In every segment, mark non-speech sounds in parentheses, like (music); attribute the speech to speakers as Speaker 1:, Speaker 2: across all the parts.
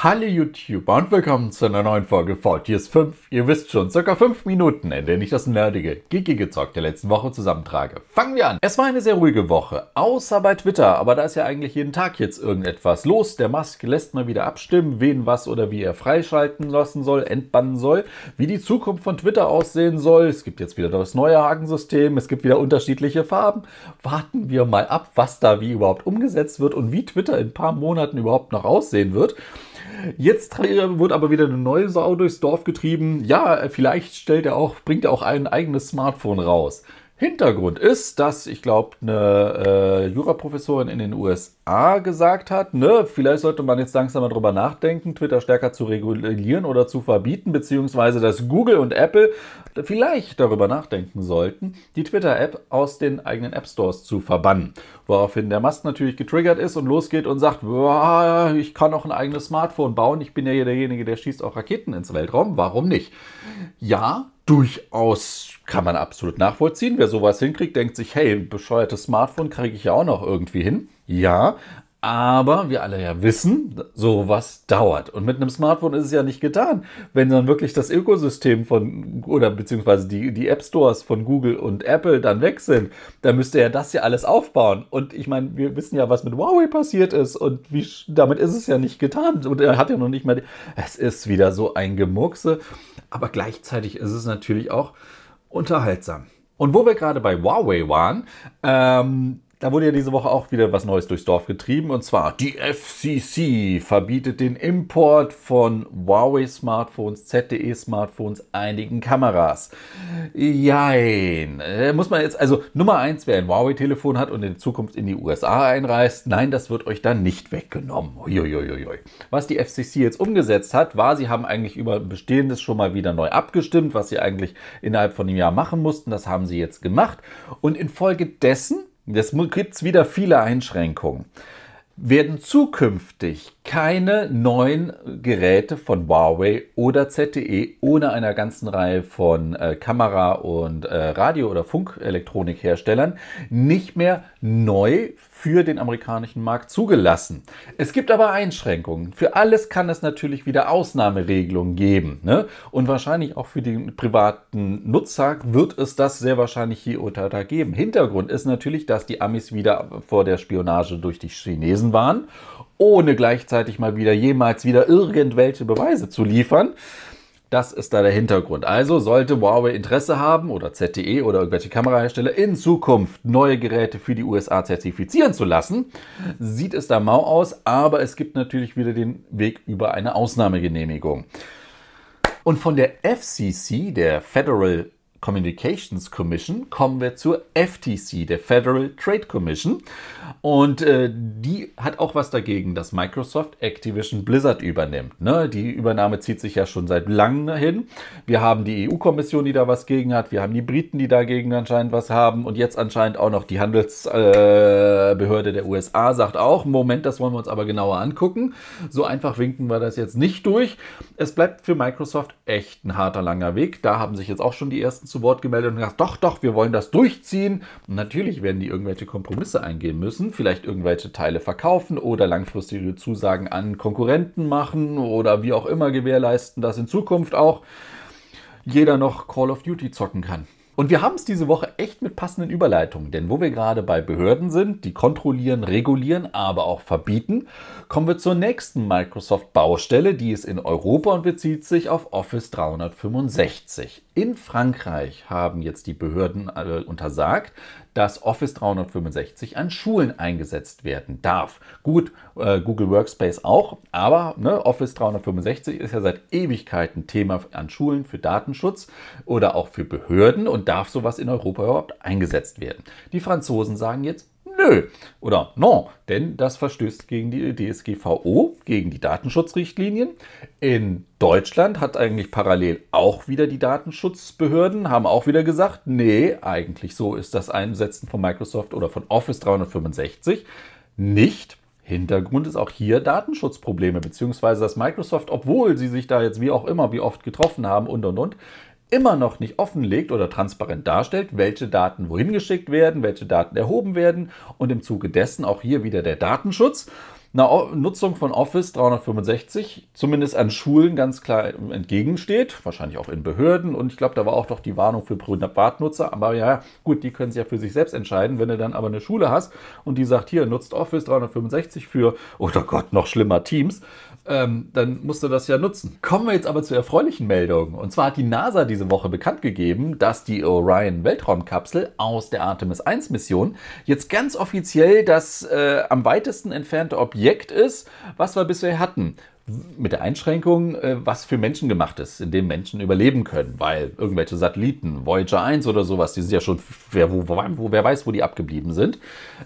Speaker 1: Hallo YouTuber und willkommen zu einer neuen Folge Fortius 5. Ihr wisst schon, circa 5 Minuten, in denen ich das nerdige, Zeug der letzten Woche zusammentrage. Fangen wir an. Es war eine sehr ruhige Woche, außer bei Twitter, aber da ist ja eigentlich jeden Tag jetzt irgendetwas los. Der Musk lässt mal wieder abstimmen, wen was oder wie er freischalten lassen soll, entbannen soll, wie die Zukunft von Twitter aussehen soll. Es gibt jetzt wieder das neue Hagensystem, es gibt wieder unterschiedliche Farben. Warten wir mal ab, was da wie überhaupt umgesetzt wird und wie Twitter in ein paar Monaten überhaupt noch aussehen wird. Jetzt wird aber wieder eine neue Sau durchs Dorf getrieben. Ja, vielleicht stellt er auch, bringt er auch ein eigenes Smartphone raus. Hintergrund ist, dass ich glaube, eine äh, Juraprofessorin in den USA gesagt hat, ne, vielleicht sollte man jetzt langsam mal drüber nachdenken, Twitter stärker zu regulieren oder zu verbieten, beziehungsweise dass Google und Apple vielleicht darüber nachdenken sollten, die Twitter-App aus den eigenen App Stores zu verbannen. Woraufhin der Mast natürlich getriggert ist und losgeht und sagt, ich kann auch ein eigenes Smartphone bauen, ich bin ja hier derjenige, der schießt auch Raketen ins Weltraum, warum nicht? Ja, durchaus kann man absolut nachvollziehen. Wer sowas hinkriegt, denkt sich, hey, bescheuertes Smartphone kriege ich ja auch noch irgendwie hin. Ja, aber wir alle ja wissen, sowas dauert. Und mit einem Smartphone ist es ja nicht getan. Wenn dann wirklich das Ökosystem von, oder beziehungsweise die, die App Stores von Google und Apple dann weg sind, dann müsste er das ja alles aufbauen. Und ich meine, wir wissen ja, was mit Huawei passiert ist und wie, damit ist es ja nicht getan. Und er hat ja noch nicht mal, es ist wieder so ein Gemuchse. Aber gleichzeitig ist es natürlich auch unterhaltsam. Und wo wir gerade bei Huawei waren, ähm, da wurde ja diese Woche auch wieder was Neues durchs Dorf getrieben und zwar die FCC verbietet den Import von Huawei-Smartphones, ZTE-Smartphones, einigen Kameras. Jein. Äh, muss man jetzt, also Nummer eins, wer ein Huawei-Telefon hat und in Zukunft in die USA einreist, nein, das wird euch dann nicht weggenommen. Uiuiuiui. Was die FCC jetzt umgesetzt hat, war, sie haben eigentlich über Bestehendes schon mal wieder neu abgestimmt, was sie eigentlich innerhalb von einem Jahr machen mussten. Das haben sie jetzt gemacht und infolgedessen Jetzt gibt wieder viele Einschränkungen. Werden zukünftig keine neuen Geräte von Huawei oder ZTE ohne einer ganzen Reihe von äh, Kamera- und äh, Radio- oder Funkelektronikherstellern nicht mehr neu für den amerikanischen Markt zugelassen. Es gibt aber Einschränkungen. Für alles kann es natürlich wieder Ausnahmeregelungen geben. Ne? Und wahrscheinlich auch für den privaten Nutzer wird es das sehr wahrscheinlich hier unter da geben. Hintergrund ist natürlich, dass die Amis wieder vor der Spionage durch die Chinesen waren, ohne gleichzeitig mal wieder jemals wieder irgendwelche Beweise zu liefern. Das ist da der Hintergrund. Also sollte Huawei Interesse haben oder ZTE oder irgendwelche Kamerahersteller in Zukunft neue Geräte für die USA zertifizieren zu lassen, sieht es da mau aus, aber es gibt natürlich wieder den Weg über eine Ausnahmegenehmigung. Und von der FCC, der Federal Communications Commission kommen wir zur FTC, der Federal Trade Commission. Und äh, die hat auch was dagegen, dass Microsoft Activision Blizzard übernimmt. Ne? Die Übernahme zieht sich ja schon seit langem hin. Wir haben die EU-Kommission, die da was gegen hat. Wir haben die Briten, die dagegen anscheinend was haben. Und jetzt anscheinend auch noch die Handelsbehörde äh, der USA sagt auch, Moment, das wollen wir uns aber genauer angucken. So einfach winken wir das jetzt nicht durch. Es bleibt für Microsoft echt ein harter, langer Weg. Da haben sich jetzt auch schon die ersten zu Wort gemeldet und gesagt, doch, doch, wir wollen das durchziehen. Und natürlich werden die irgendwelche Kompromisse eingehen müssen, vielleicht irgendwelche Teile verkaufen oder langfristige Zusagen an Konkurrenten machen oder wie auch immer gewährleisten, dass in Zukunft auch jeder noch Call of Duty zocken kann. Und wir haben es diese Woche echt mit passenden Überleitungen, denn wo wir gerade bei Behörden sind, die kontrollieren, regulieren, aber auch verbieten, kommen wir zur nächsten Microsoft-Baustelle, die ist in Europa und bezieht sich auf Office 365. In Frankreich haben jetzt die Behörden äh, untersagt, dass Office 365 an Schulen eingesetzt werden darf. Gut, äh, Google Workspace auch, aber ne, Office 365 ist ja seit Ewigkeiten Thema an Schulen für Datenschutz oder auch für Behörden und darf sowas in Europa überhaupt eingesetzt werden. Die Franzosen sagen jetzt, Nö oder non, denn das verstößt gegen die DSGVO, gegen die Datenschutzrichtlinien. In Deutschland hat eigentlich parallel auch wieder die Datenschutzbehörden, haben auch wieder gesagt, nee, eigentlich so ist das Einsetzen von Microsoft oder von Office 365 nicht. Hintergrund ist auch hier Datenschutzprobleme, beziehungsweise dass Microsoft, obwohl sie sich da jetzt wie auch immer, wie oft getroffen haben und und und, immer noch nicht offenlegt oder transparent darstellt, welche Daten wohin geschickt werden, welche Daten erhoben werden und im Zuge dessen auch hier wieder der Datenschutz. einer Nutzung von Office 365 zumindest an Schulen ganz klar entgegensteht, wahrscheinlich auch in Behörden und ich glaube, da war auch doch die Warnung für Privatnutzer, aber ja, gut, die können sich ja für sich selbst entscheiden, wenn du dann aber eine Schule hast und die sagt, hier, nutzt Office 365 für, oder Gott, noch schlimmer Teams, ähm, dann musst du das ja nutzen. Kommen wir jetzt aber zu erfreulichen Meldungen. Und zwar hat die NASA diese Woche bekannt gegeben, dass die Orion Weltraumkapsel aus der Artemis 1 Mission jetzt ganz offiziell das äh, am weitesten entfernte Objekt ist, was wir bisher hatten mit der Einschränkung, äh, was für Menschen gemacht ist, in dem Menschen überleben können, weil irgendwelche Satelliten, Voyager 1 oder sowas, die sind ja schon, wer, wo, wo, wer weiß, wo die abgeblieben sind.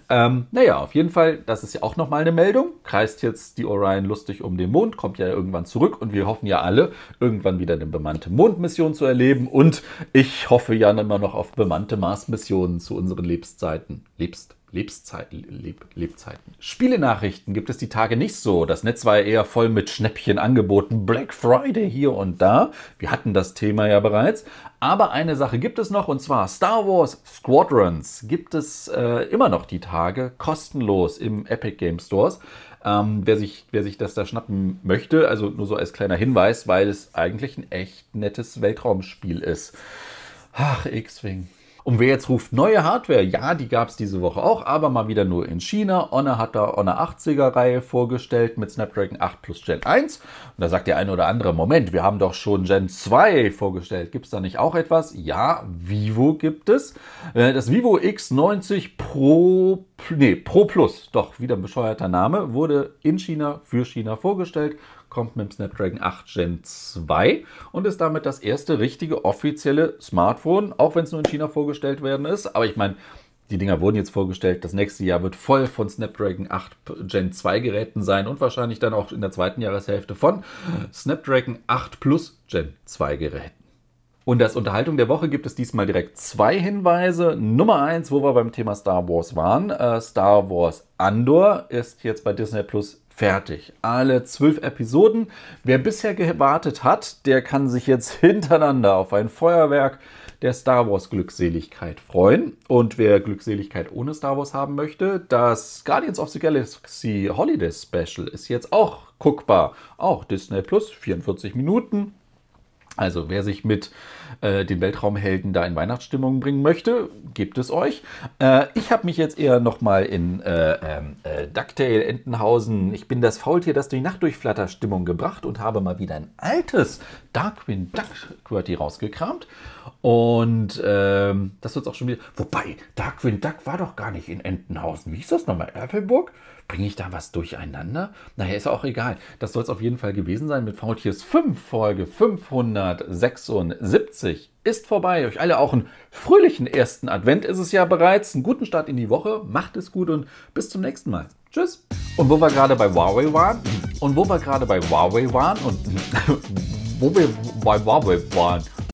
Speaker 1: Ähm, naja, auf jeden Fall, das ist ja auch nochmal eine Meldung. Kreist jetzt die Orion lustig um den Mond, kommt ja irgendwann zurück und wir hoffen ja alle, irgendwann wieder eine bemannte Mondmission zu erleben und ich hoffe ja immer noch auf bemannte Mars-Missionen zu unseren Lebenszeiten. Lebst Lebenszeiten, Leb Lebzeiten. Spielenachrichten gibt es die Tage nicht so. Das Netz war eher voll mit Schnäppchenangeboten. Black Friday hier und da. Wir hatten das Thema ja bereits. Aber eine Sache gibt es noch und zwar Star Wars Squadrons gibt es äh, immer noch die Tage kostenlos im Epic Game Stores. Ähm, wer, sich, wer sich das da schnappen möchte, also nur so als kleiner Hinweis, weil es eigentlich ein echt nettes Weltraumspiel ist. Ach, X-Wing. Und wer jetzt ruft, neue Hardware, ja, die gab es diese Woche auch, aber mal wieder nur in China. Honor hat da Honor 80er Reihe vorgestellt mit Snapdragon 8 plus Gen 1. Und da sagt der eine oder andere, Moment, wir haben doch schon Gen 2 vorgestellt. Gibt es da nicht auch etwas? Ja, Vivo gibt es. Äh, das Vivo X90 Pro, nee, Pro Plus, doch wieder ein bescheuerter Name, wurde in China für China vorgestellt kommt mit dem Snapdragon 8 Gen 2 und ist damit das erste richtige offizielle Smartphone, auch wenn es nur in China vorgestellt werden ist. Aber ich meine, die Dinger wurden jetzt vorgestellt. Das nächste Jahr wird voll von Snapdragon 8 Gen 2 Geräten sein und wahrscheinlich dann auch in der zweiten Jahreshälfte von Snapdragon 8 Plus Gen 2 Geräten. Und als Unterhaltung der Woche gibt es diesmal direkt zwei Hinweise. Nummer eins, wo wir beim Thema Star Wars waren. Äh, Star Wars Andor ist jetzt bei Disney Plus fertig. Alle zwölf Episoden. Wer bisher gewartet hat, der kann sich jetzt (laughs) hintereinander auf ein Feuerwerk der Star Wars Glückseligkeit freuen. Und wer Glückseligkeit ohne Star Wars haben möchte, das Guardians of the Galaxy Holiday Special ist jetzt auch guckbar. Auch Disney Plus, 44 Minuten. Also wer sich mit äh, den Weltraumhelden da in Weihnachtsstimmung bringen möchte, gibt es euch. Äh, ich habe mich jetzt eher nochmal in äh, ähm, äh, Ducktail, Entenhausen, ich bin das Faultier, das die Nacht durchflatter Stimmung gebracht und habe mal wieder ein altes Darkwing Duck QWERTY rausgekramt. Und ähm, das wird auch schon wieder. Wobei, Darkwing Duck war doch gar nicht in Entenhausen. Wie hieß das nochmal? Erpelburg? Bringe ich da was durcheinander? Naja, ist auch egal. Das soll es auf jeden Fall gewesen sein mit Faultiers 5, Folge 576 ist vorbei. Euch alle auch einen fröhlichen ersten Advent ist es ja bereits. Einen guten Start in die Woche. Macht es gut und bis zum nächsten Mal. Tschüss. Und wo wir gerade bei Huawei waren, und wo wir gerade bei Huawei waren und (laughs) wo wir bei Huawei waren,